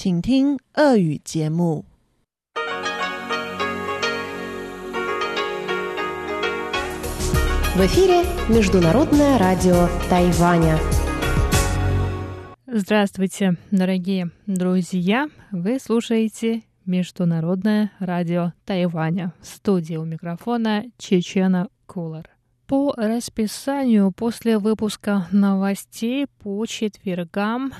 请听俄语节目。В эфире Международное радио Тайваня. Здравствуйте, дорогие друзья! Вы слушаете Международное радио Тайваня. В студии у микрофона Чечена Кулар. По расписанию после выпуска новостей по четвергам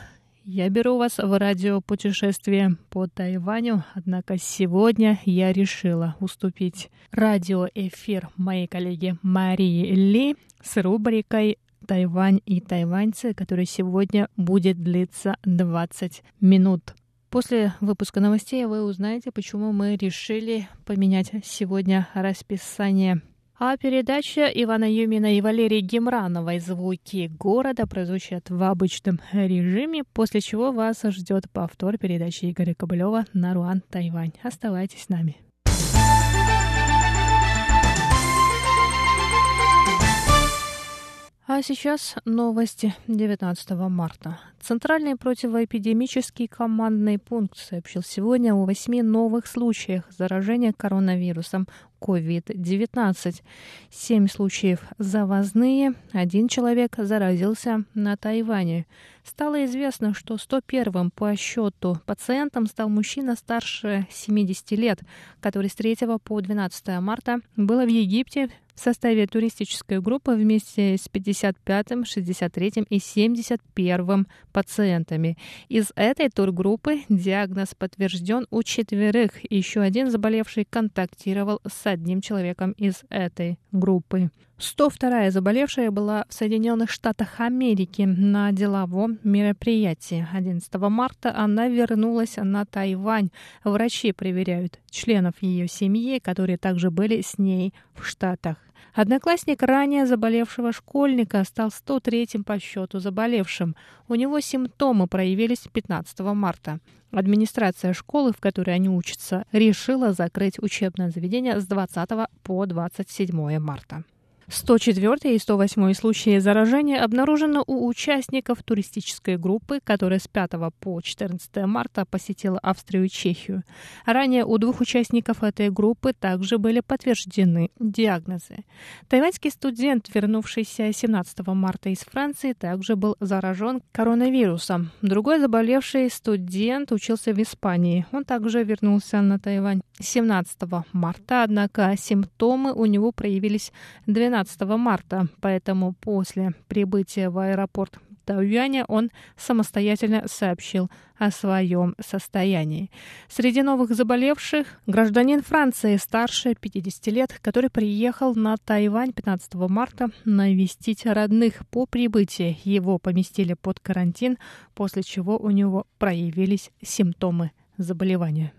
я беру вас в радиопутешествие по Тайваню, однако сегодня я решила уступить радиоэфир моей коллеге Марии Ли с рубрикой «Тайвань и тайваньцы», который сегодня будет длиться 20 минут. После выпуска новостей вы узнаете, почему мы решили поменять сегодня расписание а передача Ивана Юмина и Валерии Гемрановой «Звуки города» прозвучат в обычном режиме, после чего вас ждет повтор передачи Игоря Кобылева на Руан, Тайвань. Оставайтесь с нами. А сейчас новости 19 марта. Центральный противоэпидемический командный пункт сообщил сегодня о восьми новых случаях заражения коронавирусом COVID-19. Семь случаев завозные, один человек заразился на Тайване. Стало известно, что 101-м по счету пациентом стал мужчина старше 70 лет, который с 3 по 12 марта был в Египте в составе туристической группы вместе с 55-м, 63-м и 71-м пациентами. Из этой тургруппы диагноз подтвержден у четверых. Еще один заболевший контактировал с одним человеком из этой группы. 102-я заболевшая была в Соединенных Штатах Америки на деловом мероприятии. 11 марта она вернулась на Тайвань. Врачи проверяют членов ее семьи, которые также были с ней в Штатах. Одноклассник ранее заболевшего школьника стал 103-м по счету заболевшим. У него симптомы проявились 15 марта. Администрация школы, в которой они учатся, решила закрыть учебное заведение с 20 по 27 марта. 104 и 108 случаи заражения обнаружено у участников туристической группы, которая с 5 по 14 марта посетила Австрию и Чехию. Ранее у двух участников этой группы также были подтверждены диагнозы. Тайваньский студент, вернувшийся 17 марта из Франции, также был заражен коронавирусом. Другой заболевший студент учился в Испании. Он также вернулся на Тайвань 17 марта, однако симптомы у него проявились 12 12 марта, поэтому после прибытия в аэропорт Тауюаня он самостоятельно сообщил о своем состоянии. Среди новых заболевших гражданин Франции старше 50 лет, который приехал на Тайвань 15 марта навестить родных. По прибытии его поместили под карантин, после чего у него проявились симптомы заболевания.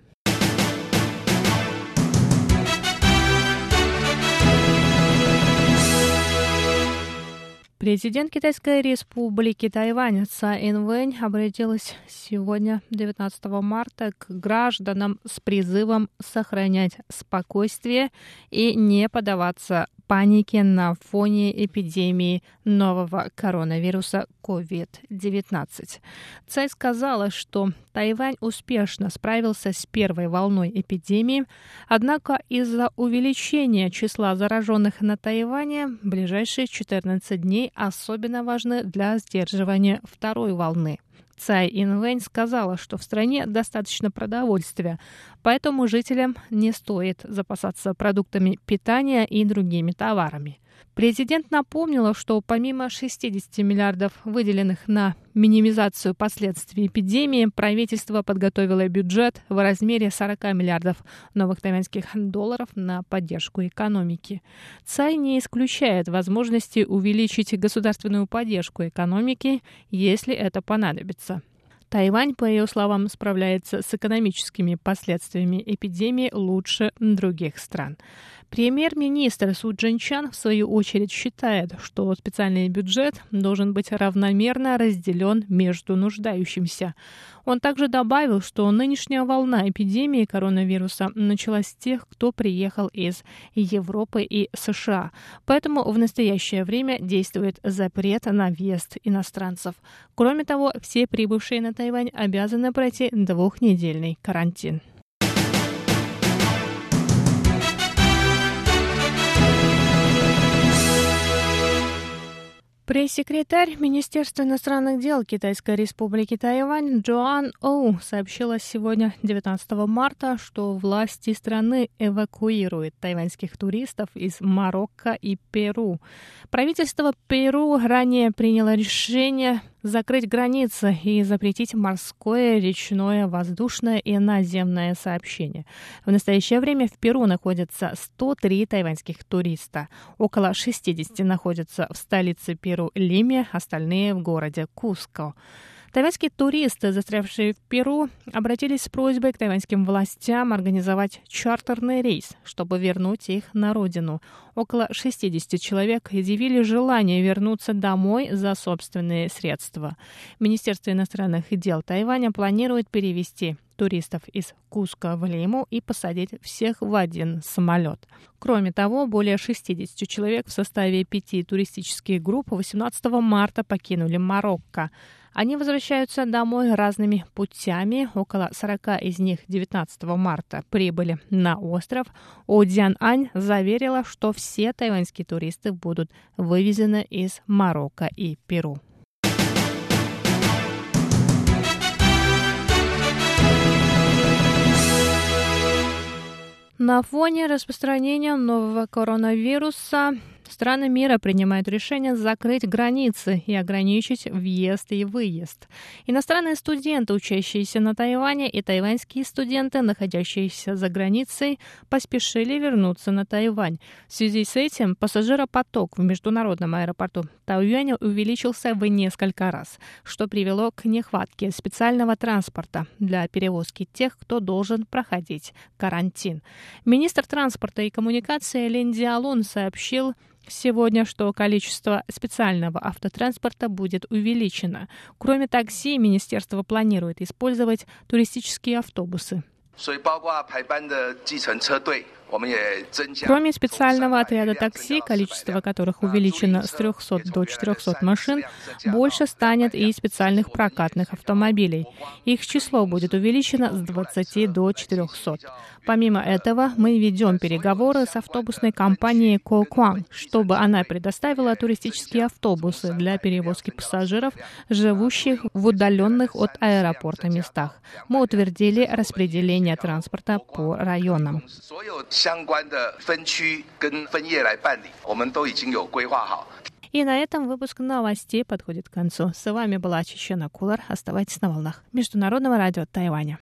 Президент Китайской республики Тайвань Цай Инвэнь обратилась сегодня, 19 марта, к гражданам с призывом сохранять спокойствие и не поддаваться панике на фоне эпидемии нового коронавируса COVID-19. Цай сказала, что Тайвань успешно справился с первой волной эпидемии, однако из-за увеличения числа зараженных на Тайване ближайшие 14 дней особенно важны для сдерживания второй волны. Цай Инвэнь сказала, что в стране достаточно продовольствия, поэтому жителям не стоит запасаться продуктами питания и другими товарами. Президент напомнила, что помимо 60 миллиардов, выделенных на минимизацию последствий эпидемии, правительство подготовило бюджет в размере 40 миллиардов новых тайваньских долларов на поддержку экономики. Цай не исключает возможности увеличить государственную поддержку экономики, если это понадобится. Тайвань, по ее словам, справляется с экономическими последствиями эпидемии лучше других стран. Премьер-министр Су Джинчан, в свою очередь, считает, что специальный бюджет должен быть равномерно разделен между нуждающимся. Он также добавил, что нынешняя волна эпидемии коронавируса началась с тех, кто приехал из Европы и США. Поэтому в настоящее время действует запрет на въезд иностранцев. Кроме того, все прибывшие на Тайвань обязаны пройти двухнедельный карантин. Пресс-секретарь Министерства иностранных дел Китайской республики Тайвань Джоан Оу сообщила сегодня, 19 марта, что власти страны эвакуируют тайваньских туристов из Марокко и Перу. Правительство Перу ранее приняло решение закрыть границы и запретить морское, речное, воздушное и наземное сообщение. В настоящее время в Перу находятся 103 тайваньских туриста. Около 60 находятся в столице Перу Лиме, остальные в городе Куско. Тайваньские туристы, застрявшие в Перу, обратились с просьбой к тайваньским властям организовать чартерный рейс, чтобы вернуть их на родину. Около 60 человек изъявили желание вернуться домой за собственные средства. Министерство иностранных дел Тайваня планирует перевести туристов из Куска в Лиму и посадить всех в один самолет. Кроме того, более 60 человек в составе пяти туристических групп 18 марта покинули Марокко. Они возвращаются домой разными путями. Около 40 из них 19 марта прибыли на остров. Одиан Ань заверила, что все тайваньские туристы будут вывезены из Марокко и Перу. На фоне распространения нового коронавируса Страны мира принимают решение закрыть границы и ограничить въезд и выезд. Иностранные студенты, учащиеся на Тайване, и тайваньские студенты, находящиеся за границей, поспешили вернуться на Тайвань. В связи с этим пассажиропоток в международном аэропорту Тайюаня увеличился в несколько раз, что привело к нехватке специального транспорта для перевозки тех, кто должен проходить карантин. Министр транспорта и коммуникации Лин Диалун сообщил, сегодня, что количество специального автотранспорта будет увеличено. Кроме такси, министерство планирует использовать туристические автобусы. Кроме специального отряда такси, количество которых увеличено с 300 до 400 машин, больше станет и специальных прокатных автомобилей. Их число будет увеличено с 20 до 400. Помимо этого, мы ведем переговоры с автобусной компанией Коукван, чтобы она предоставила туристические автобусы для перевозки пассажиров, живущих в удаленных от аэропорта местах. Мы утвердили распределение транспорта по районам. 相关的分区跟分业来办理，我们都已经有规划好。И на этом выпуск новостей подходит к концу. С вами была Чечена Кулар. Оставайтесь на волнах Международного радио Тайваня.